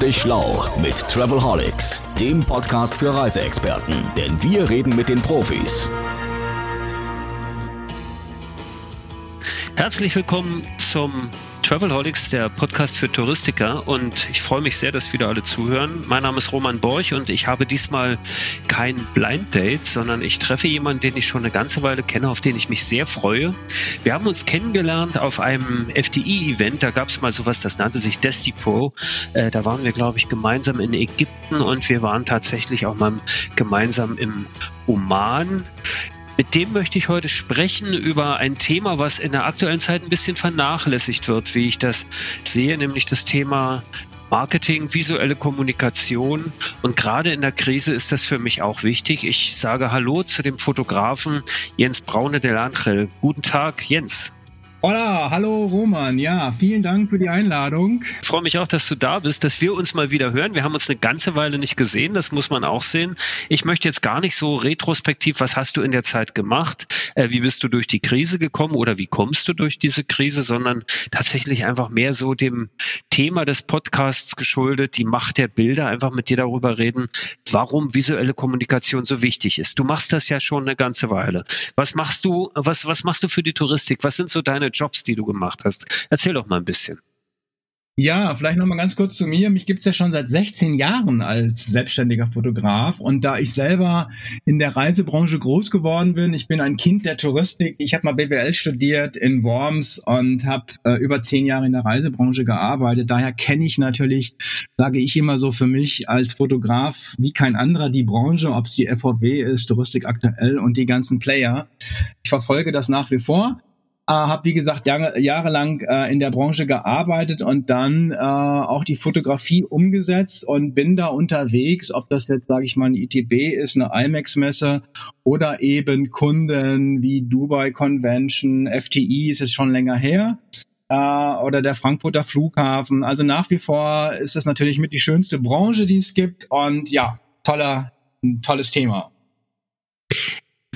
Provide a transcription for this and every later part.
Dich schlau mit Travelholics, dem Podcast für Reiseexperten, denn wir reden mit den Profis. Herzlich willkommen zum Travelholics, der Podcast für Touristiker und ich freue mich sehr, dass wieder alle zuhören. Mein Name ist Roman Borch und ich habe diesmal kein Blind Date, sondern ich treffe jemanden, den ich schon eine ganze Weile kenne, auf den ich mich sehr freue. Wir haben uns kennengelernt auf einem FDI-Event, da gab es mal sowas, das nannte sich Desti Pro. Äh, da waren wir, glaube ich, gemeinsam in Ägypten und wir waren tatsächlich auch mal gemeinsam im Oman. Mit dem möchte ich heute sprechen über ein Thema, was in der aktuellen Zeit ein bisschen vernachlässigt wird, wie ich das sehe, nämlich das Thema Marketing, visuelle Kommunikation und gerade in der Krise ist das für mich auch wichtig. Ich sage Hallo zu dem Fotografen Jens Braune del Angel. Guten Tag, Jens. Hola, hallo Roman. Ja, vielen Dank für die Einladung. Ich freue mich auch, dass du da bist, dass wir uns mal wieder hören. Wir haben uns eine ganze Weile nicht gesehen, das muss man auch sehen. Ich möchte jetzt gar nicht so retrospektiv, was hast du in der Zeit gemacht? Äh, wie bist du durch die Krise gekommen oder wie kommst du durch diese Krise, sondern tatsächlich einfach mehr so dem Thema des Podcasts geschuldet, die Macht der Bilder, einfach mit dir darüber reden, warum visuelle Kommunikation so wichtig ist. Du machst das ja schon eine ganze Weile. Was machst du, was, was machst du für die Touristik? Was sind so deine Jobs, die du gemacht hast. Erzähl doch mal ein bisschen. Ja, vielleicht noch mal ganz kurz zu mir. Mich gibt's ja schon seit 16 Jahren als selbstständiger Fotograf. Und da ich selber in der Reisebranche groß geworden bin, ich bin ein Kind der Touristik. Ich habe mal BWL studiert in Worms und habe äh, über zehn Jahre in der Reisebranche gearbeitet. Daher kenne ich natürlich, sage ich immer so für mich als Fotograf wie kein anderer die Branche, ob es die FVW ist, Touristik aktuell und die ganzen Player. Ich verfolge das nach wie vor äh, habe, wie gesagt, Jahre, jahrelang äh, in der Branche gearbeitet und dann äh, auch die Fotografie umgesetzt und bin da unterwegs, ob das jetzt, sage ich mal, eine ITB ist, eine IMAX-Messe oder eben Kunden wie Dubai Convention, FTI ist es schon länger her äh, oder der Frankfurter Flughafen. Also nach wie vor ist das natürlich mit die schönste Branche, die es gibt und ja, toller, ein tolles Thema.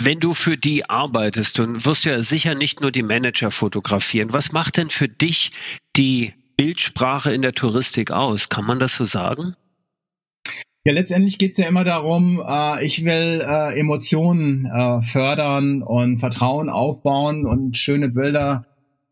Wenn du für die arbeitest, dann wirst du ja sicher nicht nur die Manager fotografieren. Was macht denn für dich die Bildsprache in der Touristik aus? Kann man das so sagen? Ja, letztendlich geht's ja immer darum, äh, ich will äh, Emotionen äh, fördern und Vertrauen aufbauen und schöne Bilder,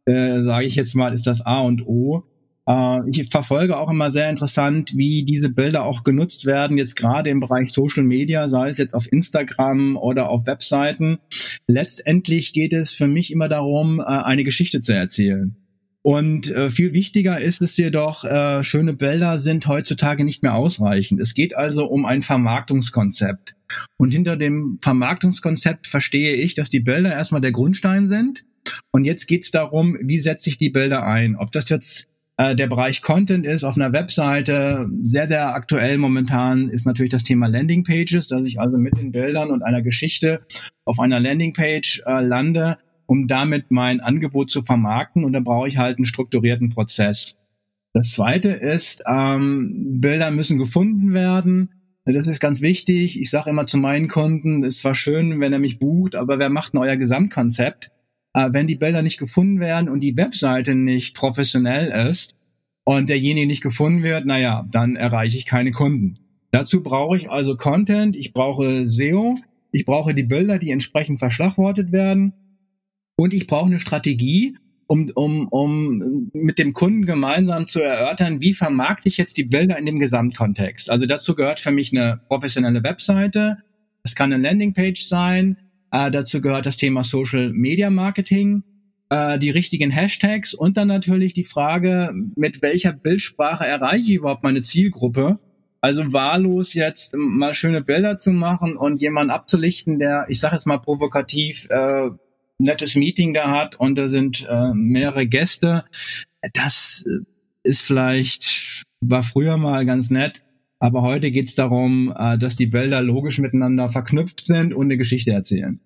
äh, sage ich jetzt mal, ist das A und O. Äh, ich verfolge auch immer sehr interessant, wie diese Bilder auch genutzt werden, jetzt gerade im Bereich Social Media, sei es jetzt auf Instagram oder auf Webseiten. Letztendlich geht es für mich immer darum, äh, eine Geschichte zu erzählen. Und äh, viel wichtiger ist es jedoch, äh, schöne Bilder sind heutzutage nicht mehr ausreichend. Es geht also um ein Vermarktungskonzept. Und hinter dem Vermarktungskonzept verstehe ich, dass die Bilder erstmal der Grundstein sind. Und jetzt geht es darum, wie setze ich die Bilder ein. Ob das jetzt äh, der Bereich Content ist auf einer Webseite sehr, sehr aktuell momentan ist natürlich das Thema Landing Pages, dass ich also mit den Bildern und einer Geschichte auf einer Landing Page äh, lande, um damit mein Angebot zu vermarkten. Und dann brauche ich halt einen strukturierten Prozess. Das zweite ist, ähm, Bilder müssen gefunden werden. Das ist ganz wichtig. Ich sage immer zu meinen Kunden, es war schön, wenn er mich bucht, aber wer macht denn euer Gesamtkonzept? Äh, wenn die Bilder nicht gefunden werden und die Webseite nicht professionell ist und derjenige nicht gefunden wird, naja, dann erreiche ich keine Kunden. Dazu brauche ich also Content, ich brauche SEO, ich brauche die Bilder, die entsprechend verschlagwortet werden und ich brauche eine Strategie, um, um, um mit dem Kunden gemeinsam zu erörtern, wie vermarkte ich jetzt die Bilder in dem Gesamtkontext. Also dazu gehört für mich eine professionelle Webseite, es kann eine Landingpage sein, äh, dazu gehört das Thema Social Media Marketing, äh, die richtigen Hashtags und dann natürlich die Frage, mit welcher Bildsprache erreiche ich überhaupt meine Zielgruppe? Also wahllos jetzt mal schöne Bilder zu machen und jemanden abzulichten, der, ich sage jetzt mal provokativ, äh, nettes Meeting da hat und da sind äh, mehrere Gäste. Das ist vielleicht, war früher mal ganz nett, aber heute geht es darum, äh, dass die Bilder logisch miteinander verknüpft sind und eine Geschichte erzählen.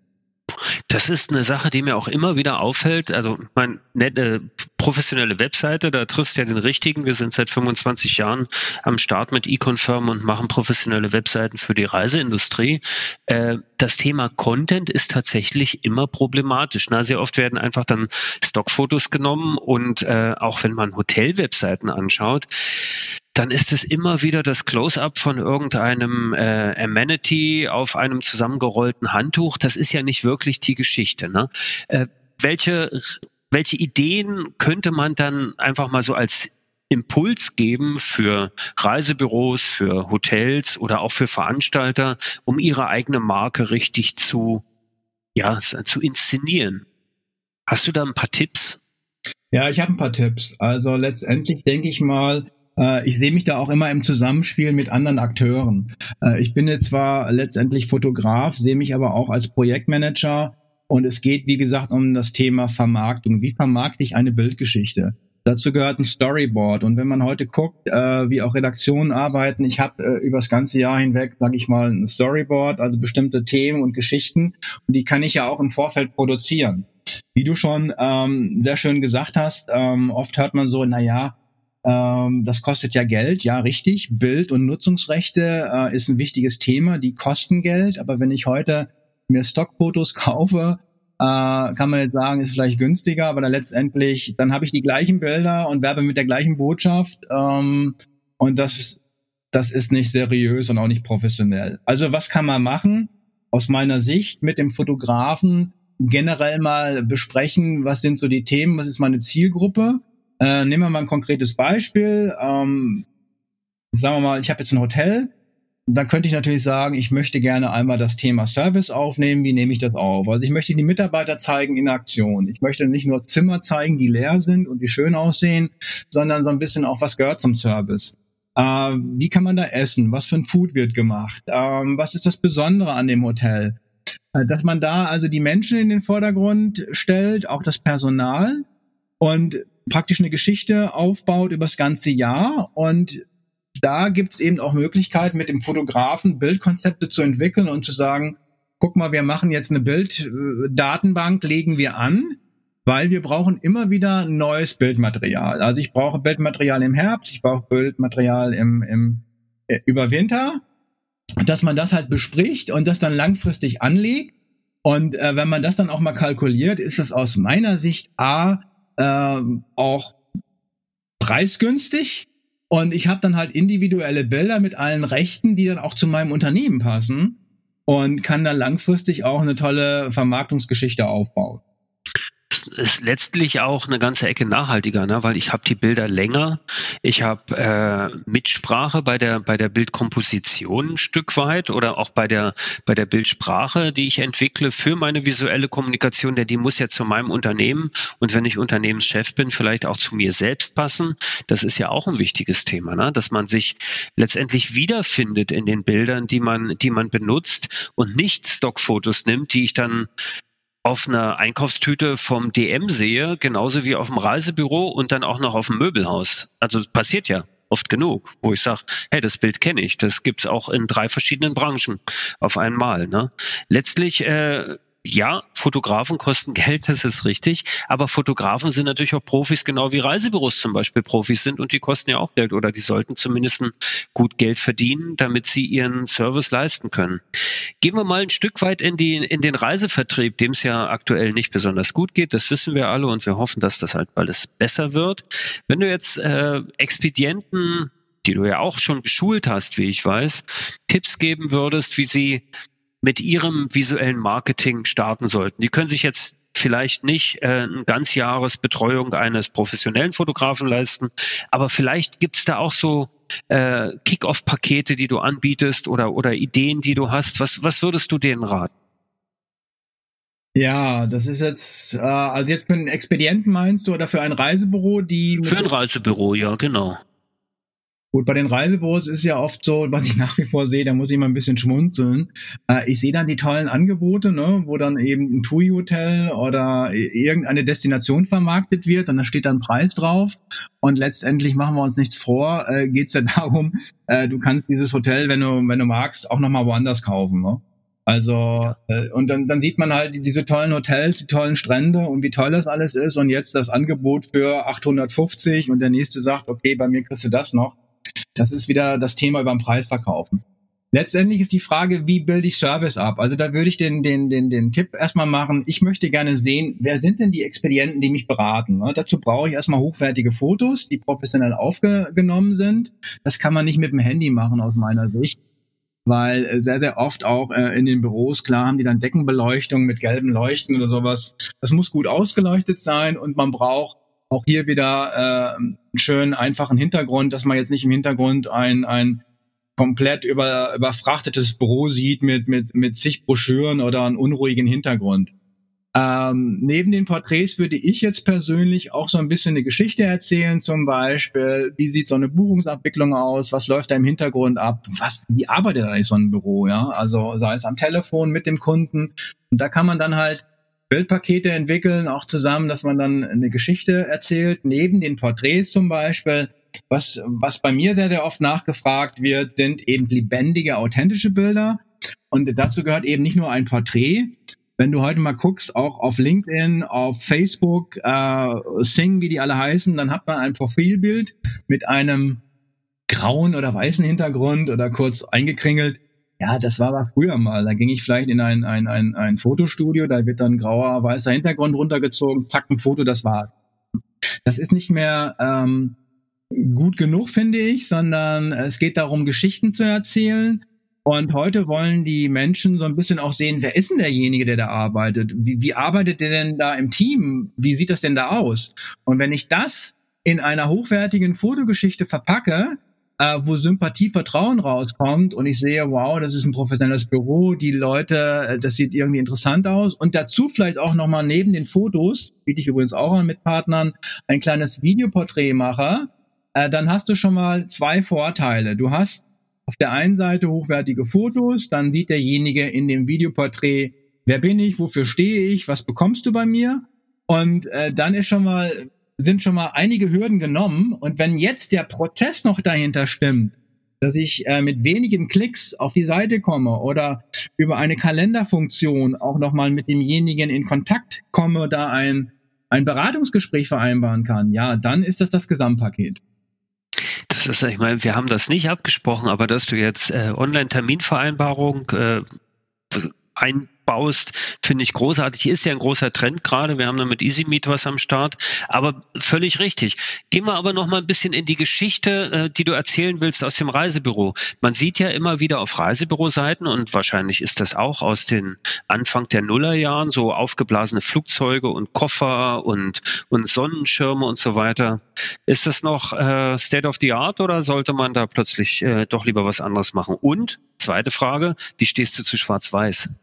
Das ist eine Sache, die mir auch immer wieder auffällt. Also meine nette professionelle Webseite, da triffst du ja den richtigen. Wir sind seit 25 Jahren am Start mit eConfirm und machen professionelle Webseiten für die Reiseindustrie. Äh, das Thema Content ist tatsächlich immer problematisch. Na, sehr oft werden einfach dann Stockfotos genommen und äh, auch wenn man Hotelwebseiten anschaut, dann ist es immer wieder das Close-up von irgendeinem äh, Amenity auf einem zusammengerollten Handtuch. Das ist ja nicht wirklich die Geschichte. Ne? Äh, welche, welche Ideen könnte man dann einfach mal so als Impuls geben für Reisebüros, für Hotels oder auch für Veranstalter, um ihre eigene Marke richtig zu, ja, zu inszenieren? Hast du da ein paar Tipps? Ja, ich habe ein paar Tipps. Also letztendlich denke ich mal, ich sehe mich da auch immer im Zusammenspiel mit anderen Akteuren. Äh, ich bin jetzt zwar letztendlich Fotograf, sehe mich aber auch als Projektmanager und es geht, wie gesagt, um das Thema Vermarktung. Wie vermarkte ich eine Bildgeschichte? Dazu gehört ein Storyboard. Und wenn man heute guckt, äh, wie auch Redaktionen arbeiten, ich habe äh, über das ganze Jahr hinweg, sage ich mal, ein Storyboard, also bestimmte Themen und Geschichten. Und die kann ich ja auch im Vorfeld produzieren. Wie du schon ähm, sehr schön gesagt hast, ähm, oft hört man so, na ja, ähm, das kostet ja Geld, ja richtig. Bild- und Nutzungsrechte äh, ist ein wichtiges Thema, die kosten Geld. Aber wenn ich heute mir Stockfotos kaufe, äh, kann man jetzt sagen, ist vielleicht günstiger, aber dann letztendlich, dann habe ich die gleichen Bilder und werbe mit der gleichen Botschaft. Ähm, und das, das ist nicht seriös und auch nicht professionell. Also was kann man machen? Aus meiner Sicht mit dem Fotografen generell mal besprechen, was sind so die Themen, was ist meine Zielgruppe äh, nehmen wir mal ein konkretes Beispiel. Ähm, sagen wir mal, ich habe jetzt ein Hotel. Dann könnte ich natürlich sagen, ich möchte gerne einmal das Thema Service aufnehmen. Wie nehme ich das auf? Also ich möchte die Mitarbeiter zeigen in Aktion. Ich möchte nicht nur Zimmer zeigen, die leer sind und die schön aussehen, sondern so ein bisschen auch, was gehört zum Service. Äh, wie kann man da essen? Was für ein Food wird gemacht? Ähm, was ist das Besondere an dem Hotel? Äh, dass man da also die Menschen in den Vordergrund stellt, auch das Personal und praktisch eine Geschichte aufbaut über das ganze Jahr und da gibt es eben auch Möglichkeiten, mit dem Fotografen Bildkonzepte zu entwickeln und zu sagen, guck mal, wir machen jetzt eine Bilddatenbank, legen wir an, weil wir brauchen immer wieder neues Bildmaterial. Also ich brauche Bildmaterial im Herbst, ich brauche Bildmaterial im, im äh, über Winter, dass man das halt bespricht und das dann langfristig anlegt. Und äh, wenn man das dann auch mal kalkuliert, ist das aus meiner Sicht A äh, auch preisgünstig. Und ich habe dann halt individuelle Bilder mit allen Rechten, die dann auch zu meinem Unternehmen passen und kann dann langfristig auch eine tolle Vermarktungsgeschichte aufbauen ist letztlich auch eine ganze Ecke nachhaltiger, ne? weil ich habe die Bilder länger, ich habe äh, Mitsprache bei der bei der Bildkomposition ein Stück weit oder auch bei der bei der Bildsprache, die ich entwickle für meine visuelle Kommunikation, denn die muss ja zu meinem Unternehmen und wenn ich Unternehmenschef bin, vielleicht auch zu mir selbst passen. Das ist ja auch ein wichtiges Thema, ne? dass man sich letztendlich wiederfindet in den Bildern, die man die man benutzt und nicht Stockfotos nimmt, die ich dann auf einer Einkaufstüte vom DM sehe, genauso wie auf dem Reisebüro und dann auch noch auf dem Möbelhaus. Also passiert ja oft genug, wo ich sage, hey, das Bild kenne ich, das gibt's auch in drei verschiedenen Branchen auf einmal. Ne? Letztlich äh, ja, Fotografen kosten Geld, das ist richtig. Aber Fotografen sind natürlich auch Profis, genau wie Reisebüros zum Beispiel Profis sind und die kosten ja auch Geld oder die sollten zumindest gut Geld verdienen, damit sie ihren Service leisten können. Gehen wir mal ein Stück weit in, die, in den Reisevertrieb, dem es ja aktuell nicht besonders gut geht. Das wissen wir alle und wir hoffen, dass das halt alles besser wird. Wenn du jetzt äh, Expedienten die du ja auch schon geschult hast, wie ich weiß, Tipps geben würdest, wie sie mit ihrem visuellen Marketing starten sollten. Die können sich jetzt vielleicht nicht äh, eine Ganzjahresbetreuung eines professionellen Fotografen leisten, aber vielleicht gibt's da auch so äh, Kick-off-Pakete, die du anbietest oder, oder Ideen, die du hast. Was, was würdest du denen raten? Ja, das ist jetzt, äh, also jetzt für einen Expedienten meinst du oder für ein Reisebüro, die. Für ein Reisebüro, ja, genau. Gut, bei den Reisebüros ist ja oft so, was ich nach wie vor sehe, da muss ich mal ein bisschen schmunzeln. Äh, ich sehe dann die tollen Angebote, ne, wo dann eben ein TUI-Hotel oder irgendeine Destination vermarktet wird und da steht dann Preis drauf. Und letztendlich machen wir uns nichts vor, äh, geht es ja darum, äh, du kannst dieses Hotel, wenn du, wenn du magst, auch nochmal woanders kaufen. Ne? Also, äh, und dann, dann sieht man halt diese tollen Hotels, die tollen Strände und wie toll das alles ist. Und jetzt das Angebot für 850 und der nächste sagt, okay, bei mir kriegst du das noch das ist wieder das Thema über den Preis verkaufen. Letztendlich ist die Frage, wie bilde ich Service ab? Also da würde ich den, den, den, den Tipp erstmal machen. Ich möchte gerne sehen, wer sind denn die Expedienten, die mich beraten? Ne? Dazu brauche ich erstmal hochwertige Fotos, die professionell aufgenommen sind. Das kann man nicht mit dem Handy machen aus meiner Sicht weil äh, sehr, sehr oft auch äh, in den Büros, klar haben die dann Deckenbeleuchtung mit gelben Leuchten oder sowas. Das muss gut ausgeleuchtet sein und man braucht auch hier wieder äh, einen schönen, einfachen Hintergrund, dass man jetzt nicht im Hintergrund ein, ein komplett über, überfrachtetes Büro sieht mit, mit, mit zig Broschüren oder einen unruhigen Hintergrund. Ähm, neben den Porträts würde ich jetzt persönlich auch so ein bisschen eine Geschichte erzählen, zum Beispiel, wie sieht so eine Buchungsabwicklung aus, was läuft da im Hintergrund ab, was, wie arbeitet eigentlich so ein Büro, ja, also sei es am Telefon mit dem Kunden. Und da kann man dann halt Bildpakete entwickeln, auch zusammen, dass man dann eine Geschichte erzählt, neben den Porträts zum Beispiel, was, was bei mir sehr, sehr oft nachgefragt wird, sind eben lebendige, authentische Bilder. Und dazu gehört eben nicht nur ein Porträt. Wenn du heute mal guckst, auch auf LinkedIn, auf Facebook, äh, Sing, wie die alle heißen, dann hat man ein Profilbild mit einem grauen oder weißen Hintergrund oder kurz eingekringelt. Ja, das war aber früher mal. Da ging ich vielleicht in ein, ein, ein, ein Fotostudio, da wird dann grauer, weißer Hintergrund runtergezogen, zack, ein Foto, das war's. Das ist nicht mehr ähm, gut genug, finde ich, sondern es geht darum, Geschichten zu erzählen. Und heute wollen die Menschen so ein bisschen auch sehen, wer ist denn derjenige, der da arbeitet? Wie, wie arbeitet der denn da im Team? Wie sieht das denn da aus? Und wenn ich das in einer hochwertigen Fotogeschichte verpacke, äh, wo Sympathie, Vertrauen rauskommt und ich sehe, wow, das ist ein professionelles Büro, die Leute, äh, das sieht irgendwie interessant aus und dazu vielleicht auch nochmal neben den Fotos, biete ich übrigens auch an mit Partnern, ein kleines Videoporträt mache, äh, dann hast du schon mal zwei Vorteile. Du hast auf der einen Seite hochwertige Fotos, dann sieht derjenige in dem Videoporträt, wer bin ich, wofür stehe ich, was bekommst du bei mir? Und äh, dann ist schon mal, sind schon mal einige Hürden genommen. Und wenn jetzt der Prozess noch dahinter stimmt, dass ich äh, mit wenigen Klicks auf die Seite komme oder über eine Kalenderfunktion auch nochmal mit demjenigen in Kontakt komme, da ein, ein Beratungsgespräch vereinbaren kann, ja, dann ist das das Gesamtpaket das ist, ich meine, wir haben das nicht abgesprochen, aber dass du jetzt äh, Online-Terminvereinbarung äh, ein baust, finde ich großartig. Hier ist ja ein großer Trend gerade. Wir haben da mit EasyMeet was am Start. Aber völlig richtig. Gehen wir aber noch mal ein bisschen in die Geschichte, äh, die du erzählen willst aus dem Reisebüro. Man sieht ja immer wieder auf Reisebüroseiten und wahrscheinlich ist das auch aus den Anfang der Nullerjahren so aufgeblasene Flugzeuge und Koffer und, und Sonnenschirme und so weiter. Ist das noch äh, State of the Art oder sollte man da plötzlich äh, doch lieber was anderes machen? Und zweite Frage, wie stehst du zu Schwarz-Weiß?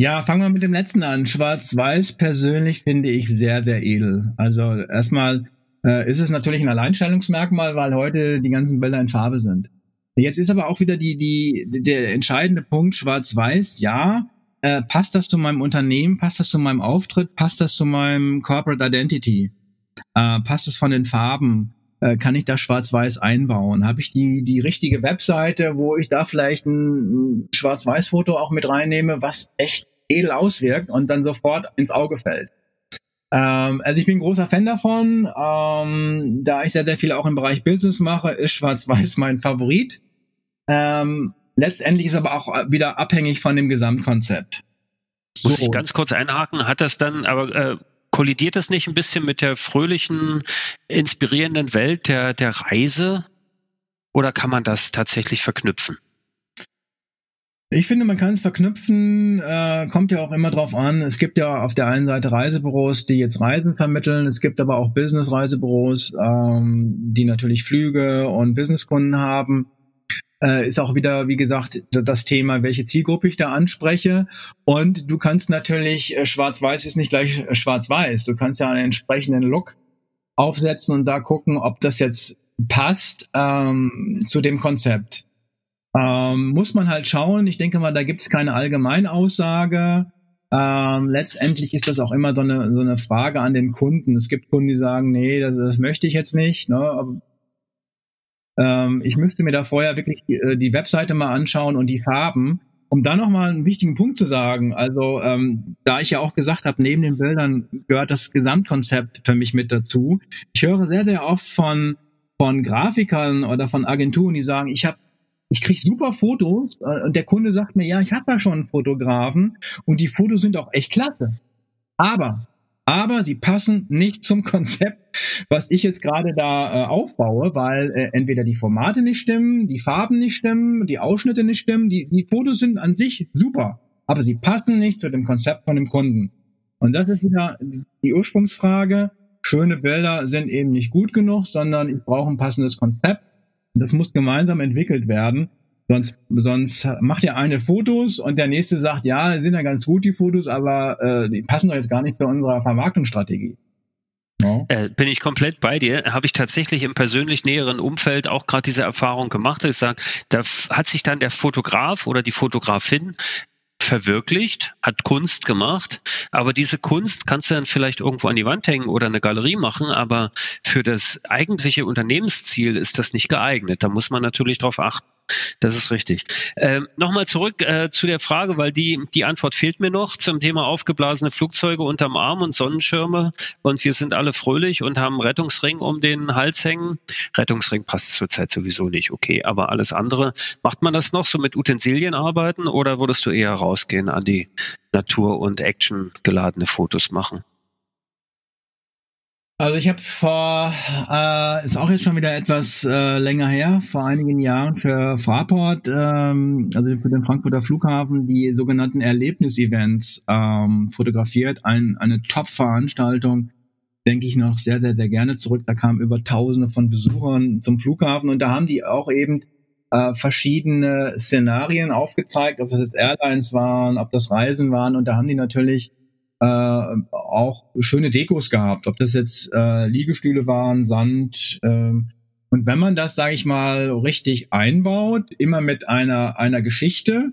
Ja, fangen wir mit dem letzten an. Schwarz-Weiß persönlich finde ich sehr, sehr edel. Also erstmal äh, ist es natürlich ein Alleinstellungsmerkmal, weil heute die ganzen Bilder in Farbe sind. Jetzt ist aber auch wieder die, die, der entscheidende Punkt Schwarz-Weiß. Ja, äh, passt das zu meinem Unternehmen? Passt das zu meinem Auftritt? Passt das zu meinem Corporate Identity? Äh, passt es von den Farben? Äh, kann ich da schwarz-weiß einbauen? Habe ich die, die richtige Webseite, wo ich da vielleicht ein, ein Schwarz-Weiß-Foto auch mit reinnehme, was echt edel auswirkt und dann sofort ins Auge fällt? Ähm, also ich bin großer Fan davon. Ähm, da ich sehr, sehr viel auch im Bereich Business mache, ist Schwarz-Weiß mein Favorit. Ähm, letztendlich ist aber auch wieder abhängig von dem Gesamtkonzept. So. Muss ich ganz kurz einhaken, hat das dann aber äh, kollidiert das nicht ein bisschen mit der fröhlichen, inspirierenden Welt der, der Reise? Oder kann man das tatsächlich verknüpfen? Ich finde, man kann es verknüpfen, äh, kommt ja auch immer drauf an. Es gibt ja auf der einen Seite Reisebüros, die jetzt Reisen vermitteln. Es gibt aber auch Business-Reisebüros, ähm, die natürlich Flüge und Businesskunden haben äh, ist auch wieder, wie gesagt, das Thema, welche Zielgruppe ich da anspreche. Und du kannst natürlich, äh, schwarz-weiß ist nicht gleich äh, schwarz-weiß. Du kannst ja einen entsprechenden Look aufsetzen und da gucken, ob das jetzt passt ähm, zu dem Konzept. Ähm, muss man halt schauen. Ich denke mal, da gibt es keine Allgemeinaussage. Ähm, letztendlich ist das auch immer so eine, so eine Frage an den Kunden. Es gibt Kunden, die sagen, nee, das, das möchte ich jetzt nicht. Ne? Ähm, ich müsste mir da vorher wirklich äh, die Webseite mal anschauen und die Farben, um dann nochmal einen wichtigen Punkt zu sagen. Also, ähm, da ich ja auch gesagt habe, neben den Bildern gehört das Gesamtkonzept für mich mit dazu. Ich höre sehr, sehr oft von, von Grafikern oder von Agenturen, die sagen, ich habe ich krieg super Fotos äh, und der Kunde sagt mir, ja, ich habe da schon einen Fotografen und die Fotos sind auch echt klasse. Aber, aber sie passen nicht zum Konzept, was ich jetzt gerade da äh, aufbaue, weil äh, entweder die Formate nicht stimmen, die Farben nicht stimmen, die Ausschnitte nicht stimmen, die, die Fotos sind an sich super, aber sie passen nicht zu dem Konzept von dem Kunden. Und das ist wieder die Ursprungsfrage. Schöne Bilder sind eben nicht gut genug, sondern ich brauche ein passendes Konzept. Das muss gemeinsam entwickelt werden. Sonst, sonst macht der eine Fotos und der nächste sagt, ja, sind ja ganz gut die Fotos, aber äh, die passen doch jetzt gar nicht zu unserer Vermarktungsstrategie. No. Äh, bin ich komplett bei dir. Habe ich tatsächlich im persönlich näheren Umfeld auch gerade diese Erfahrung gemacht. Ich sage, da hat sich dann der Fotograf oder die Fotografin verwirklicht, hat Kunst gemacht, aber diese Kunst kannst du dann vielleicht irgendwo an die Wand hängen oder eine Galerie machen, aber für das eigentliche Unternehmensziel ist das nicht geeignet. Da muss man natürlich darauf achten. Das ist richtig. Ähm, Nochmal zurück äh, zu der Frage, weil die, die Antwort fehlt mir noch zum Thema aufgeblasene Flugzeuge unterm Arm und Sonnenschirme. Und wir sind alle fröhlich und haben Rettungsring um den Hals hängen. Rettungsring passt zurzeit sowieso nicht, okay. Aber alles andere, macht man das noch so mit Utensilien arbeiten oder würdest du eher rausgehen an die Natur- und Action geladene Fotos machen? Also ich habe vor, äh, ist auch jetzt schon wieder etwas äh, länger her, vor einigen Jahren für Fraport, ähm, also für den Frankfurter Flughafen, die sogenannten Erlebnisevents ähm, fotografiert. Ein, eine Top-Veranstaltung, denke ich noch sehr, sehr, sehr gerne zurück. Da kamen über Tausende von Besuchern zum Flughafen und da haben die auch eben äh, verschiedene Szenarien aufgezeigt, ob das jetzt Airlines waren, ob das Reisen waren und da haben die natürlich äh, auch schöne Dekos gehabt, ob das jetzt äh, Liegestühle waren, Sand. Äh, und wenn man das, sage ich mal, richtig einbaut, immer mit einer einer Geschichte,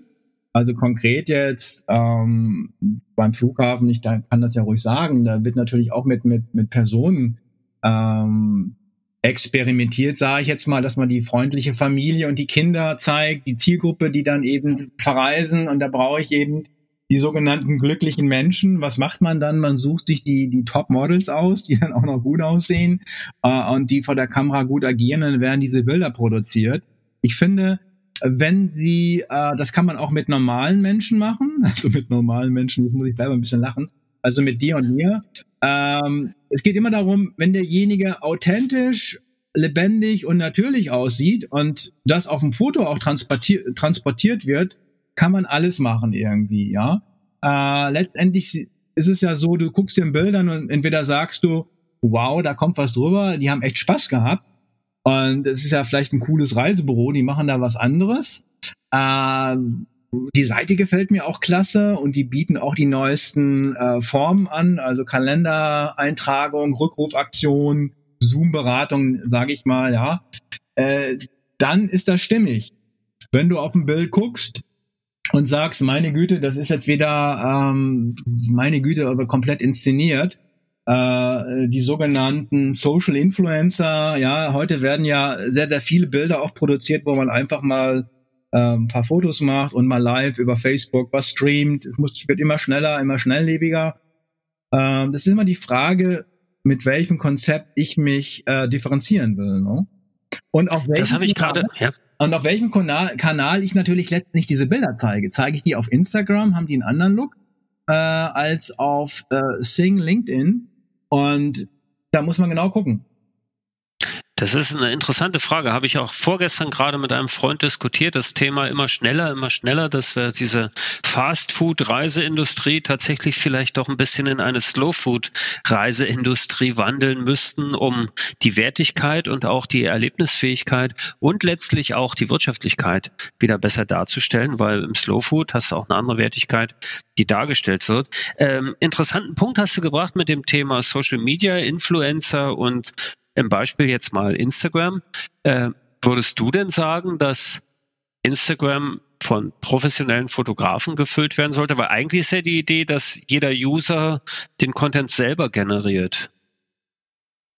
also konkret jetzt ähm, beim Flughafen, ich kann das ja ruhig sagen, da wird natürlich auch mit mit mit Personen ähm, experimentiert, sage ich jetzt mal, dass man die freundliche Familie und die Kinder zeigt, die Zielgruppe, die dann eben verreisen und da brauche ich eben die sogenannten glücklichen Menschen. Was macht man dann? Man sucht sich die, die Top-Models aus, die dann auch noch gut aussehen äh, und die vor der Kamera gut agieren, dann werden diese Bilder produziert. Ich finde, wenn sie, äh, das kann man auch mit normalen Menschen machen, also mit normalen Menschen, jetzt muss ich selber ein bisschen lachen, also mit dir und mir. Ähm, es geht immer darum, wenn derjenige authentisch, lebendig und natürlich aussieht und das auf dem Foto auch transportiert, transportiert wird, kann man alles machen irgendwie, ja. Äh, letztendlich ist es ja so, du guckst in Bildern und entweder sagst du, wow, da kommt was drüber, die haben echt Spaß gehabt. Und es ist ja vielleicht ein cooles Reisebüro, die machen da was anderes. Äh, die Seite gefällt mir auch klasse und die bieten auch die neuesten äh, Formen an, also Kalendereintragung, Rückrufaktion, Zoom-Beratung, sage ich mal, ja. Äh, dann ist das stimmig. Wenn du auf ein Bild guckst, und sagst, meine Güte, das ist jetzt wieder, ähm, meine Güte, aber komplett inszeniert. Äh, die sogenannten Social Influencer, ja, heute werden ja sehr, sehr viele Bilder auch produziert, wo man einfach mal äh, ein paar Fotos macht und mal live über Facebook was streamt. Es muss, wird immer schneller, immer schnelllebiger. Äh, das ist immer die Frage, mit welchem Konzept ich mich äh, differenzieren will. Ne? Und welchem, das habe ich gerade, ja. Und auf welchem Kanal, ich natürlich letztendlich diese Bilder zeige. Zeige ich die auf Instagram, haben die einen anderen Look äh, als auf äh, Sing LinkedIn. Und da muss man genau gucken. Das ist eine interessante Frage. Habe ich auch vorgestern gerade mit einem Freund diskutiert. Das Thema immer schneller, immer schneller, dass wir diese Fast-Food-Reiseindustrie tatsächlich vielleicht doch ein bisschen in eine Slow-Food-Reiseindustrie wandeln müssten, um die Wertigkeit und auch die Erlebnisfähigkeit und letztlich auch die Wirtschaftlichkeit wieder besser darzustellen, weil im Slow-Food hast du auch eine andere Wertigkeit, die dargestellt wird. Ähm, interessanten Punkt hast du gebracht mit dem Thema Social Media, Influencer und im Beispiel jetzt mal Instagram. Äh, würdest du denn sagen, dass Instagram von professionellen Fotografen gefüllt werden sollte? Weil eigentlich ist ja die Idee, dass jeder User den Content selber generiert.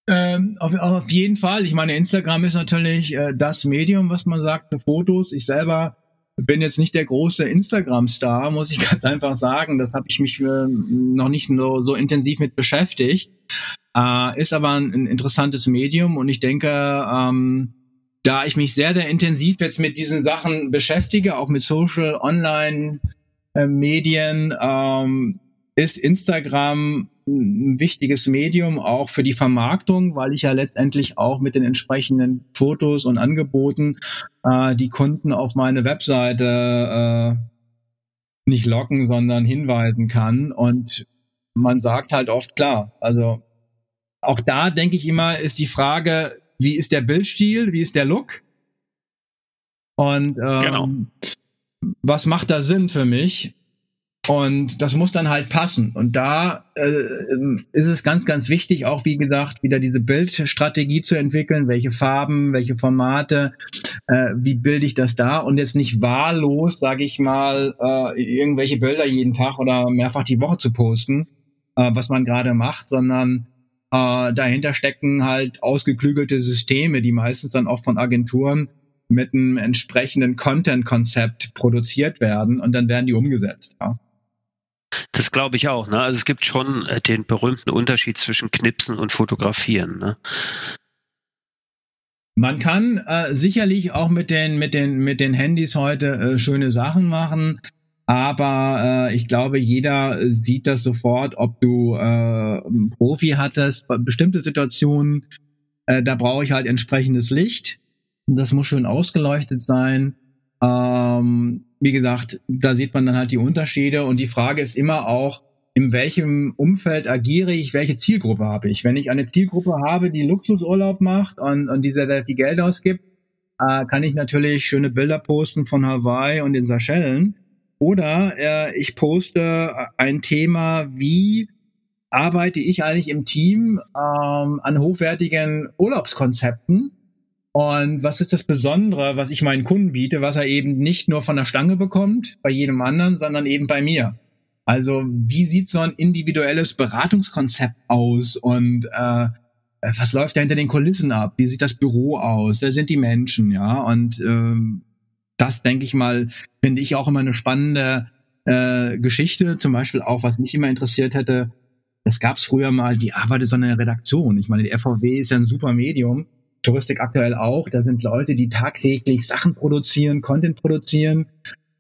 Ähm, auf, auf, jeden Fall. Ich meine, Instagram ist natürlich äh, das Medium, was man sagt, für Fotos. Ich selber bin jetzt nicht der große Instagram-Star, muss ich ganz einfach sagen. Das habe ich mich äh, noch nicht so, so intensiv mit beschäftigt. Äh, ist aber ein, ein, interessantes Medium und ich denke, ähm, da ich mich sehr, sehr intensiv jetzt mit diesen Sachen beschäftige, auch mit Social, Online, äh, Medien, ähm, ist Instagram ein wichtiges Medium auch für die Vermarktung, weil ich ja letztendlich auch mit den entsprechenden Fotos und Angeboten äh, die Kunden auf meine Webseite äh, nicht locken, sondern hinweisen kann. Und man sagt halt oft klar, also auch da denke ich immer, ist die Frage, wie ist der Bildstil, wie ist der Look? Und ähm, genau. was macht da Sinn für mich? Und das muss dann halt passen. Und da äh, ist es ganz, ganz wichtig, auch wie gesagt, wieder diese Bildstrategie zu entwickeln. Welche Farben, welche Formate, äh, wie bilde ich das da? Und jetzt nicht wahllos, sage ich mal, äh, irgendwelche Bilder jeden Tag oder mehrfach die Woche zu posten, äh, was man gerade macht, sondern äh, dahinter stecken halt ausgeklügelte Systeme, die meistens dann auch von Agenturen mit einem entsprechenden Content-Konzept produziert werden und dann werden die umgesetzt. Ja. Das glaube ich auch. Ne? Also es gibt schon äh, den berühmten Unterschied zwischen Knipsen und Fotografieren. Ne? Man kann äh, sicherlich auch mit den mit den mit den Handys heute äh, schöne Sachen machen, aber äh, ich glaube, jeder sieht das sofort, ob du äh, einen Profi hattest. Bestimmte Situationen, äh, da brauche ich halt entsprechendes Licht. Das muss schön ausgeleuchtet sein. Ähm, wie gesagt, da sieht man dann halt die Unterschiede und die Frage ist immer auch, in welchem Umfeld agiere ich, welche Zielgruppe habe ich. Wenn ich eine Zielgruppe habe, die Luxusurlaub macht und, und die sehr, viel Geld ausgibt, äh, kann ich natürlich schöne Bilder posten von Hawaii und den Seychellen. Oder äh, ich poste ein Thema, wie arbeite ich eigentlich im Team ähm, an hochwertigen Urlaubskonzepten und was ist das Besondere, was ich meinen Kunden biete, was er eben nicht nur von der Stange bekommt, bei jedem anderen, sondern eben bei mir? Also wie sieht so ein individuelles Beratungskonzept aus und äh, was läuft da hinter den Kulissen ab? Wie sieht das Büro aus? Wer sind die Menschen? Ja, und ähm, das denke ich mal, finde ich auch immer eine spannende äh, Geschichte. Zum Beispiel auch, was mich immer interessiert hätte, das gab es früher mal, wie arbeitet so eine Redaktion? Ich meine, die FVW ist ja ein super Medium Touristik aktuell auch. Da sind Leute, die tagtäglich Sachen produzieren, Content produzieren.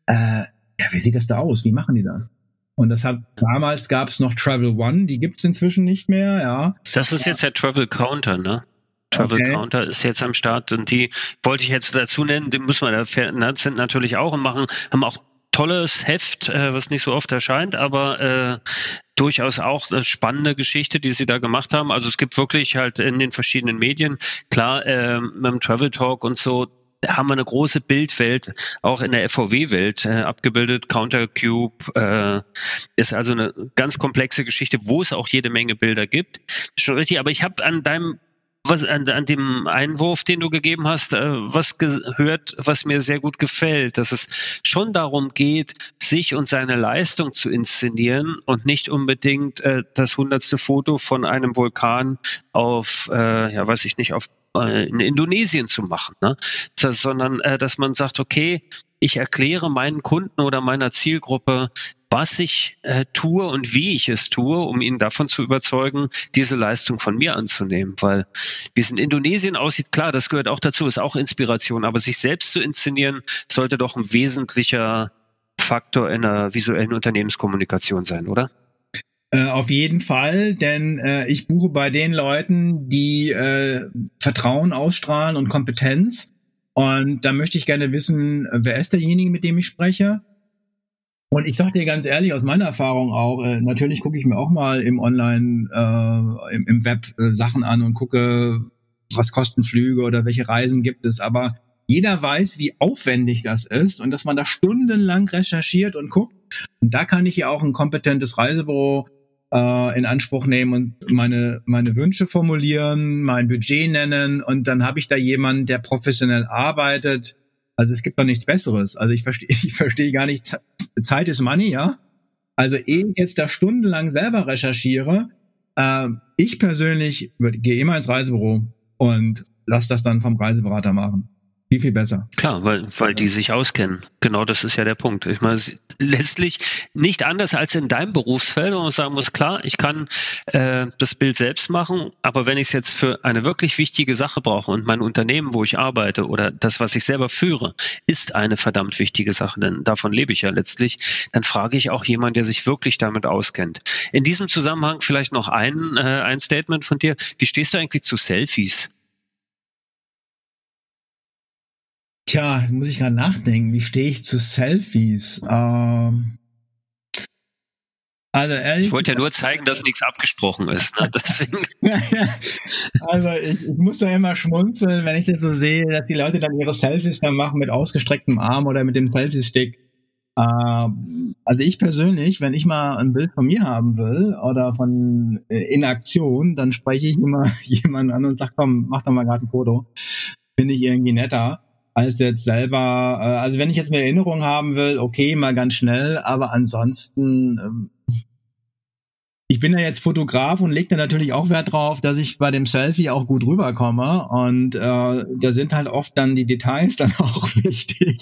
Äh, ja, wie sieht das da aus? Wie machen die das? Und das hat damals gab es noch Travel One, die gibt's inzwischen nicht mehr, ja. Das ist jetzt der Travel Counter, ne? Travel okay. Counter ist jetzt am Start und die wollte ich jetzt dazu nennen, die müssen wir da sind natürlich auch und machen, haben auch tolles Heft, äh, was nicht so oft erscheint, aber äh, durchaus auch eine spannende Geschichte, die sie da gemacht haben. Also es gibt wirklich halt in den verschiedenen Medien, klar, äh, mit dem Travel Talk und so, da haben wir eine große Bildwelt, auch in der FVW-Welt äh, abgebildet. Countercube äh, ist also eine ganz komplexe Geschichte, wo es auch jede Menge Bilder gibt. Schon richtig, aber ich habe an deinem was an, an dem Einwurf, den du gegeben hast, äh, was gehört, was mir sehr gut gefällt, dass es schon darum geht, sich und seine Leistung zu inszenieren und nicht unbedingt äh, das hundertste Foto von einem Vulkan auf, äh, ja, weiß ich nicht, auf äh, in Indonesien zu machen, ne? Das, sondern äh, dass man sagt, okay, ich erkläre meinen Kunden oder meiner Zielgruppe, was ich äh, tue und wie ich es tue, um ihn davon zu überzeugen, diese Leistung von mir anzunehmen. Weil wie es in Indonesien aussieht, klar, das gehört auch dazu, ist auch Inspiration, aber sich selbst zu inszenieren, sollte doch ein wesentlicher Faktor in einer visuellen Unternehmenskommunikation sein, oder? Äh, auf jeden Fall, denn äh, ich buche bei den Leuten, die äh, Vertrauen ausstrahlen und Kompetenz. Und da möchte ich gerne wissen, wer ist derjenige, mit dem ich spreche? Und ich sag dir ganz ehrlich, aus meiner Erfahrung auch, äh, natürlich gucke ich mir auch mal im Online, äh, im, im Web äh, Sachen an und gucke, was kosten Flüge oder welche Reisen gibt es. Aber jeder weiß, wie aufwendig das ist und dass man da stundenlang recherchiert und guckt. Und da kann ich ja auch ein kompetentes Reisebüro äh, in Anspruch nehmen und meine, meine Wünsche formulieren, mein Budget nennen und dann habe ich da jemanden, der professionell arbeitet, also es gibt doch nichts Besseres. Also ich verstehe, ich verstehe gar nicht, Zeit ist Money, ja. Also ehe ich jetzt da stundenlang selber recherchiere, äh, ich persönlich würd, gehe immer ins Reisebüro und lass das dann vom Reiseberater machen. Viel, viel besser. Klar, weil, weil die sich auskennen. Genau das ist ja der Punkt. Ich meine, letztlich nicht anders als in deinem Berufsfeld, wo man sagen muss, klar, ich kann äh, das Bild selbst machen, aber wenn ich es jetzt für eine wirklich wichtige Sache brauche und mein Unternehmen, wo ich arbeite oder das, was ich selber führe, ist eine verdammt wichtige Sache, denn davon lebe ich ja letztlich, dann frage ich auch jemanden, der sich wirklich damit auskennt. In diesem Zusammenhang vielleicht noch ein, äh, ein Statement von dir. Wie stehst du eigentlich zu Selfies? Tja, jetzt muss ich gerade nachdenken. Wie stehe ich zu Selfies? Ähm, also ehrlich, ich wollte ja nur zeigen, dass nichts abgesprochen ist. Ne? also ich, ich, muss da immer schmunzeln, wenn ich das so sehe, dass die Leute dann ihre Selfies dann machen mit ausgestrecktem Arm oder mit dem Selfie-Stick. Ähm, also ich persönlich, wenn ich mal ein Bild von mir haben will oder von äh, in Aktion, dann spreche ich immer jemanden an und sage, komm, mach doch mal gerade ein Foto. Finde ich irgendwie netter als jetzt selber, äh, also wenn ich jetzt eine Erinnerung haben will, okay, mal ganz schnell, aber ansonsten, ähm, ich bin ja jetzt Fotograf und lege da natürlich auch Wert drauf, dass ich bei dem Selfie auch gut rüberkomme und äh, da sind halt oft dann die Details dann auch wichtig.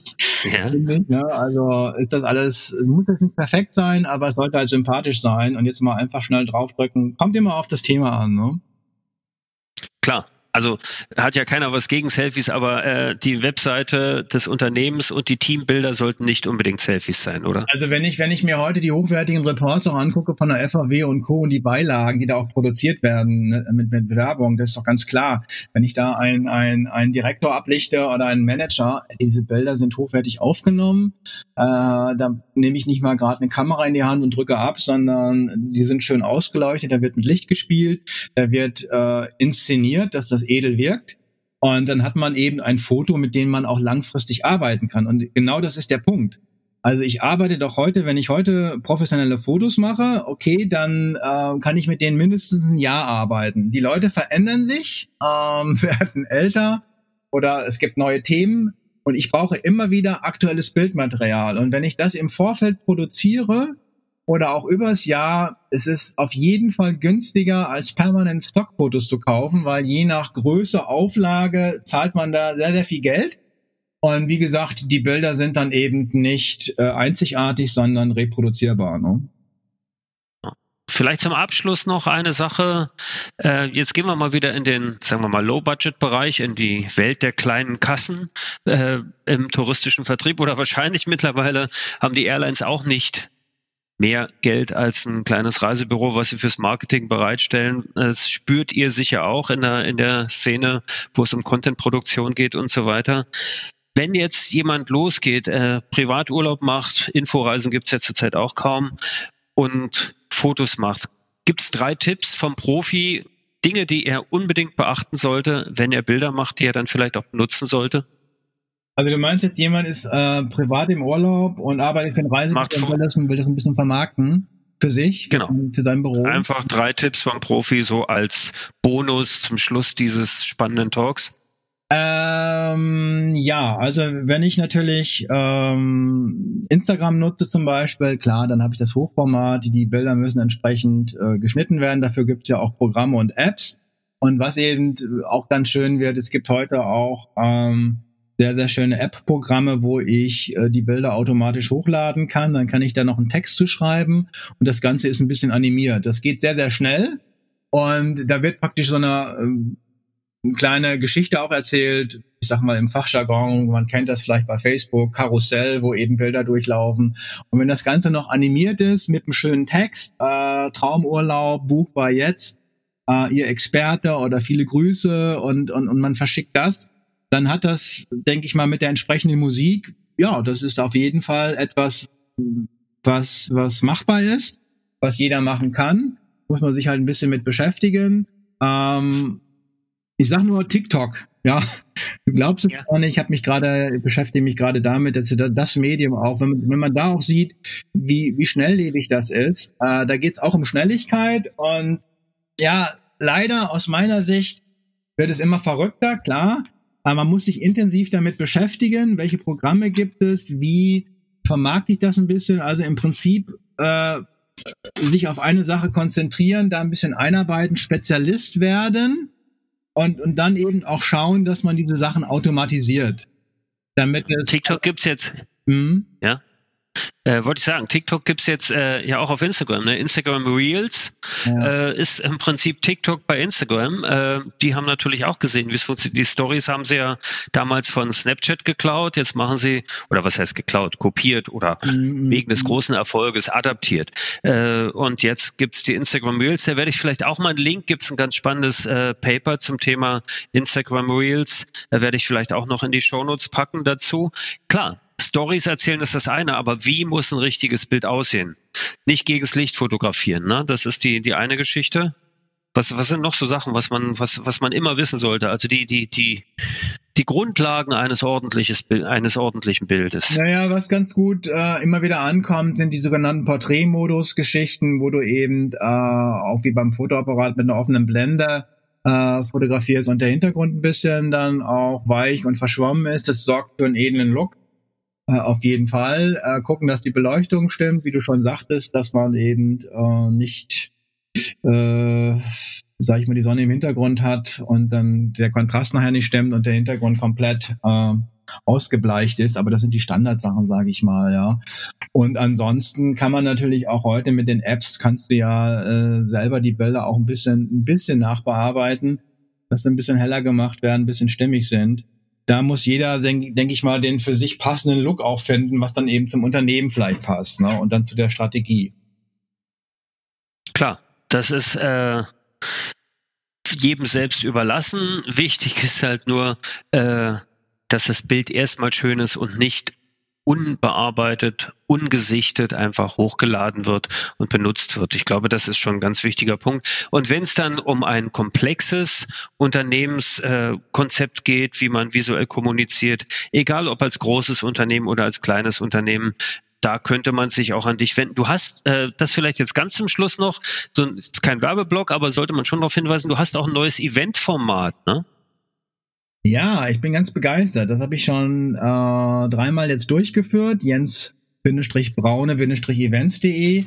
Ja. Ich, ne? Also ist das alles, muss das nicht perfekt sein, aber es sollte halt sympathisch sein und jetzt mal einfach schnell draufdrücken. Kommt immer auf das Thema an, ne? Klar, also hat ja keiner was gegen Selfies, aber äh, die Webseite des Unternehmens und die Teambilder sollten nicht unbedingt Selfies sein, oder? Also wenn ich, wenn ich mir heute die hochwertigen Reports auch angucke von der FAW und Co. und die Beilagen, die da auch produziert werden ne, mit, mit Bewerbung, das ist doch ganz klar. Wenn ich da einen ein Direktor ablichte oder einen Manager, diese Bilder sind hochwertig aufgenommen. Äh, da nehme ich nicht mal gerade eine Kamera in die Hand und drücke ab, sondern die sind schön ausgeleuchtet, da wird mit Licht gespielt, da wird äh, inszeniert, dass das edel wirkt. Und dann hat man eben ein Foto, mit dem man auch langfristig arbeiten kann. Und genau das ist der Punkt. Also ich arbeite doch heute, wenn ich heute professionelle Fotos mache, okay, dann äh, kann ich mit denen mindestens ein Jahr arbeiten. Die Leute verändern sich, ähm, werden älter oder es gibt neue Themen und ich brauche immer wieder aktuelles Bildmaterial. Und wenn ich das im Vorfeld produziere, oder auch übers Jahr, es ist auf jeden Fall günstiger als permanent Stockfotos zu kaufen, weil je nach Größe, Auflage zahlt man da sehr, sehr viel Geld. Und wie gesagt, die Bilder sind dann eben nicht äh, einzigartig, sondern reproduzierbar. Ne? Vielleicht zum Abschluss noch eine Sache. Äh, jetzt gehen wir mal wieder in den, sagen wir mal, Low-Budget-Bereich, in die Welt der kleinen Kassen äh, im touristischen Vertrieb. Oder wahrscheinlich mittlerweile haben die Airlines auch nicht mehr Geld als ein kleines Reisebüro, was sie fürs Marketing bereitstellen. Das spürt ihr sicher auch in der, in der Szene, wo es um Contentproduktion geht und so weiter. Wenn jetzt jemand losgeht, äh, Privaturlaub macht, Inforeisen gibt's ja zurzeit auch kaum und Fotos macht, gibt's drei Tipps vom Profi, Dinge, die er unbedingt beachten sollte, wenn er Bilder macht, die er dann vielleicht auch nutzen sollte? Also du meinst jetzt, jemand ist äh, privat im Urlaub und arbeitet für ein Reisebüro und will das, will das ein bisschen vermarkten für sich, genau. für, für sein Büro. Einfach drei Tipps vom Profi so als Bonus zum Schluss dieses spannenden Talks. Ähm, ja, also wenn ich natürlich ähm, Instagram nutze zum Beispiel, klar, dann habe ich das Hochformat, die Bilder müssen entsprechend äh, geschnitten werden, dafür gibt's ja auch Programme und Apps. Und was eben auch ganz schön wird, es gibt heute auch ähm, sehr, sehr schöne App-Programme, wo ich äh, die Bilder automatisch hochladen kann. Dann kann ich da noch einen Text zu schreiben und das Ganze ist ein bisschen animiert. Das geht sehr, sehr schnell und da wird praktisch so eine, eine kleine Geschichte auch erzählt. Ich sag mal im Fachjargon, man kennt das vielleicht bei Facebook, Karussell, wo eben Bilder durchlaufen. Und wenn das Ganze noch animiert ist mit einem schönen Text, äh, Traumurlaub, buchbar jetzt, äh, ihr Experte oder viele Grüße und, und, und man verschickt das, dann hat das, denke ich mal, mit der entsprechenden Musik, ja, das ist auf jeden Fall etwas, was, was machbar ist, was jeder machen kann. Muss man sich halt ein bisschen mit beschäftigen. Ähm, ich sag nur TikTok. Ja, du glaubst es ja. gar nicht. Ich habe mich gerade beschäftige mich gerade damit, dass das Medium auch, wenn man, wenn man da auch sieht, wie wie schnelllebig das ist, äh, da geht's auch um Schnelligkeit und ja, leider aus meiner Sicht wird es immer verrückter, klar. Aber man muss sich intensiv damit beschäftigen, welche Programme gibt es, wie vermarkte ich das ein bisschen. Also im Prinzip äh, sich auf eine Sache konzentrieren, da ein bisschen einarbeiten, Spezialist werden und, und dann eben auch schauen, dass man diese Sachen automatisiert. damit es. TikTok gibt's jetzt. Mhm. Ja. Äh, wollte ich sagen, TikTok gibt's jetzt äh, ja auch auf Instagram. Ne? Instagram Reels ja. äh, ist im Prinzip TikTok bei Instagram. Äh, die haben natürlich auch gesehen, wie es funktioniert. Die Stories haben sie ja damals von Snapchat geklaut. Jetzt machen sie, oder was heißt geklaut, kopiert oder mhm. wegen des großen Erfolges adaptiert. Äh, und jetzt gibt's die Instagram Reels. Da werde ich vielleicht auch mal einen Link, gibt's ein ganz spannendes äh, Paper zum Thema Instagram Reels. Da werde ich vielleicht auch noch in die Shownotes packen dazu. Klar, Stories erzählen ist das eine, aber wie muss ein richtiges Bild aussehen? Nicht gegens Licht fotografieren, ne? Das ist die, die eine Geschichte. Was, was sind noch so Sachen, was man, was, was man immer wissen sollte? Also die, die, die, die Grundlagen eines, ordentliches, eines ordentlichen Bildes. Naja, was ganz gut äh, immer wieder ankommt, sind die sogenannten Porträtmodus-Geschichten, wo du eben äh, auch wie beim Fotoapparat mit einer offenen Blende äh, fotografierst und der Hintergrund ein bisschen dann auch weich und verschwommen ist. Das sorgt für einen edlen Look. Äh, auf jeden Fall äh, gucken, dass die Beleuchtung stimmt, wie du schon sagtest, dass man eben äh, nicht, äh, sag ich mal, die Sonne im Hintergrund hat und dann der Kontrast nachher nicht stimmt und der Hintergrund komplett äh, ausgebleicht ist, aber das sind die Standardsachen, sage ich mal, ja. Und ansonsten kann man natürlich auch heute mit den Apps kannst du ja äh, selber die Bilder auch ein bisschen ein bisschen nachbearbeiten, dass sie ein bisschen heller gemacht werden, ein bisschen stimmig sind da muss jeder, denke denk ich mal, den für sich passenden Look auch finden, was dann eben zum Unternehmen vielleicht passt ne? und dann zu der Strategie. Klar, das ist äh, jedem selbst überlassen. Wichtig ist halt nur, äh, dass das Bild erstmal schön ist und nicht unbearbeitet, ungesichtet einfach hochgeladen wird und benutzt wird. Ich glaube, das ist schon ein ganz wichtiger Punkt. Und wenn es dann um ein komplexes Unternehmenskonzept geht, wie man visuell kommuniziert, egal ob als großes Unternehmen oder als kleines Unternehmen, da könnte man sich auch an dich wenden. Du hast äh, das vielleicht jetzt ganz zum Schluss noch, so ist kein Werbeblock, aber sollte man schon darauf hinweisen, du hast auch ein neues Eventformat, ne? Ja, ich bin ganz begeistert. Das habe ich schon äh, dreimal jetzt durchgeführt. Jens-braune-events.de.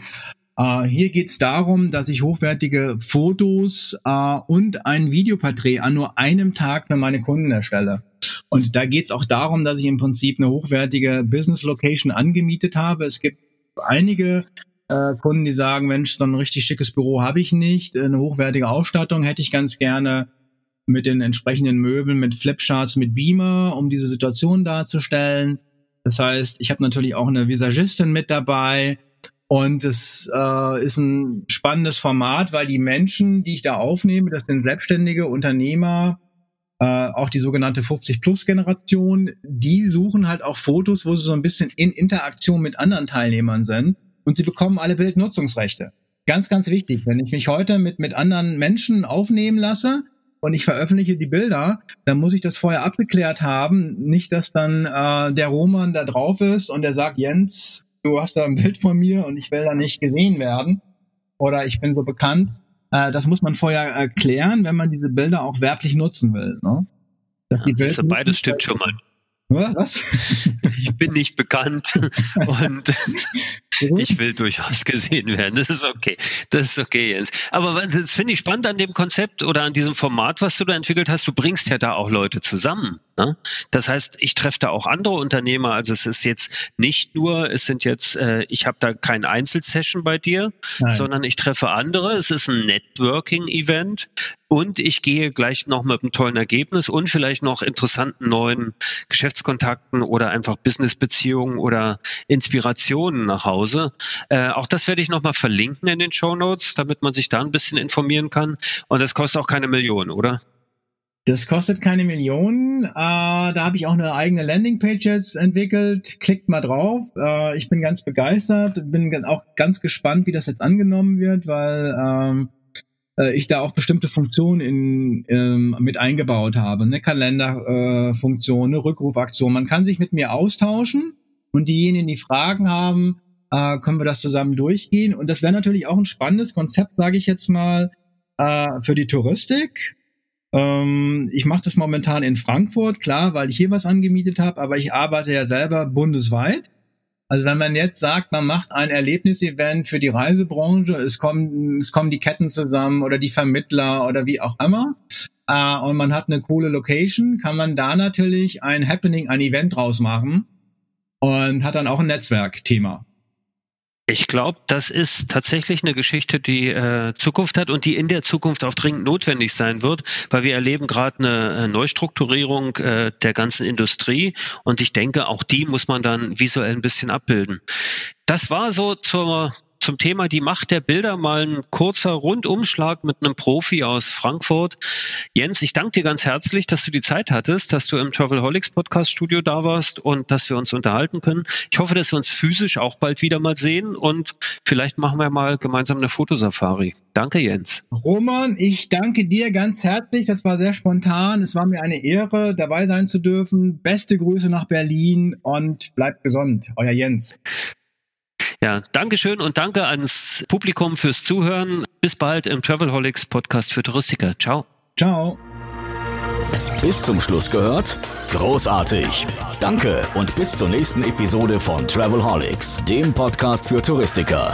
Äh, hier geht es darum, dass ich hochwertige Fotos äh, und ein Videoporträt an nur einem Tag für meine Kunden erstelle. Und da geht es auch darum, dass ich im Prinzip eine hochwertige Business Location angemietet habe. Es gibt einige äh, Kunden, die sagen, Mensch, so ein richtig schickes Büro habe ich nicht, eine hochwertige Ausstattung hätte ich ganz gerne mit den entsprechenden Möbeln, mit Flipcharts, mit Beamer, um diese Situation darzustellen. Das heißt, ich habe natürlich auch eine Visagistin mit dabei. Und es äh, ist ein spannendes Format, weil die Menschen, die ich da aufnehme, das sind selbstständige Unternehmer, äh, auch die sogenannte 50-Plus-Generation, die suchen halt auch Fotos, wo sie so ein bisschen in Interaktion mit anderen Teilnehmern sind. Und sie bekommen alle Bildnutzungsrechte. Ganz, ganz wichtig. Wenn ich mich heute mit, mit anderen Menschen aufnehmen lasse, und ich veröffentliche die Bilder, dann muss ich das vorher abgeklärt haben. Nicht, dass dann äh, der Roman da drauf ist und der sagt, Jens, du hast da ein Bild von mir und ich will da nicht gesehen werden. Oder ich bin so bekannt. Äh, das muss man vorher erklären, wenn man diese Bilder auch werblich nutzen will. Ne? Dass ja, also beides stimmt schon mal. Was? Ich bin nicht bekannt und ich will durchaus gesehen werden. Das ist okay. Das ist okay, Jens. Aber das finde ich spannend an dem Konzept oder an diesem Format, was du da entwickelt hast. Du bringst ja da auch Leute zusammen. Ne? Das heißt, ich treffe da auch andere Unternehmer. Also es ist jetzt nicht nur, es sind jetzt, äh, ich habe da kein Einzelsession bei dir, Nein. sondern ich treffe andere. Es ist ein Networking-Event und ich gehe gleich noch mit einem tollen Ergebnis und vielleicht noch interessanten neuen Geschäftskontakten oder einfach Businessbeziehungen oder Inspirationen nach Hause. Äh, auch das werde ich nochmal verlinken in den Show Notes, damit man sich da ein bisschen informieren kann. Und das kostet auch keine Million, oder? Das kostet keine Millionen. Äh, da habe ich auch eine eigene Landingpage jetzt entwickelt. Klickt mal drauf. Äh, ich bin ganz begeistert. Bin auch ganz gespannt, wie das jetzt angenommen wird, weil ähm, äh, ich da auch bestimmte Funktionen in, ähm, mit eingebaut habe. Eine Kalenderfunktion, äh, eine Rückrufaktion. Man kann sich mit mir austauschen und diejenigen, die Fragen haben, äh, können wir das zusammen durchgehen. Und das wäre natürlich auch ein spannendes Konzept, sage ich jetzt mal, äh, für die Touristik. Ähm, ich mache das momentan in Frankfurt, klar, weil ich hier was angemietet habe, aber ich arbeite ja selber bundesweit. Also wenn man jetzt sagt, man macht ein Erlebnisevent für die Reisebranche, es kommen, es kommen die Ketten zusammen oder die Vermittler oder wie auch immer, äh, und man hat eine coole Location, kann man da natürlich ein Happening, ein Event draus machen und hat dann auch ein Netzwerkthema. Ich glaube, das ist tatsächlich eine Geschichte, die äh, Zukunft hat und die in der Zukunft auch dringend notwendig sein wird, weil wir erleben gerade eine äh, Neustrukturierung äh, der ganzen Industrie und ich denke, auch die muss man dann visuell ein bisschen abbilden. Das war so zur zum Thema die Macht der Bilder mal ein kurzer Rundumschlag mit einem Profi aus Frankfurt. Jens, ich danke dir ganz herzlich, dass du die Zeit hattest, dass du im Travelholics Podcast Studio da warst und dass wir uns unterhalten können. Ich hoffe, dass wir uns physisch auch bald wieder mal sehen und vielleicht machen wir mal gemeinsam eine Fotosafari. Danke, Jens. Roman, ich danke dir ganz herzlich. Das war sehr spontan. Es war mir eine Ehre, dabei sein zu dürfen. Beste Grüße nach Berlin und bleibt gesund. Euer Jens. Ja, Dankeschön und danke ans Publikum fürs Zuhören. Bis bald im Travelholics Podcast für Touristiker. Ciao. Ciao. Bis zum Schluss gehört? Großartig. Danke und bis zur nächsten Episode von Travelholics, dem Podcast für Touristiker.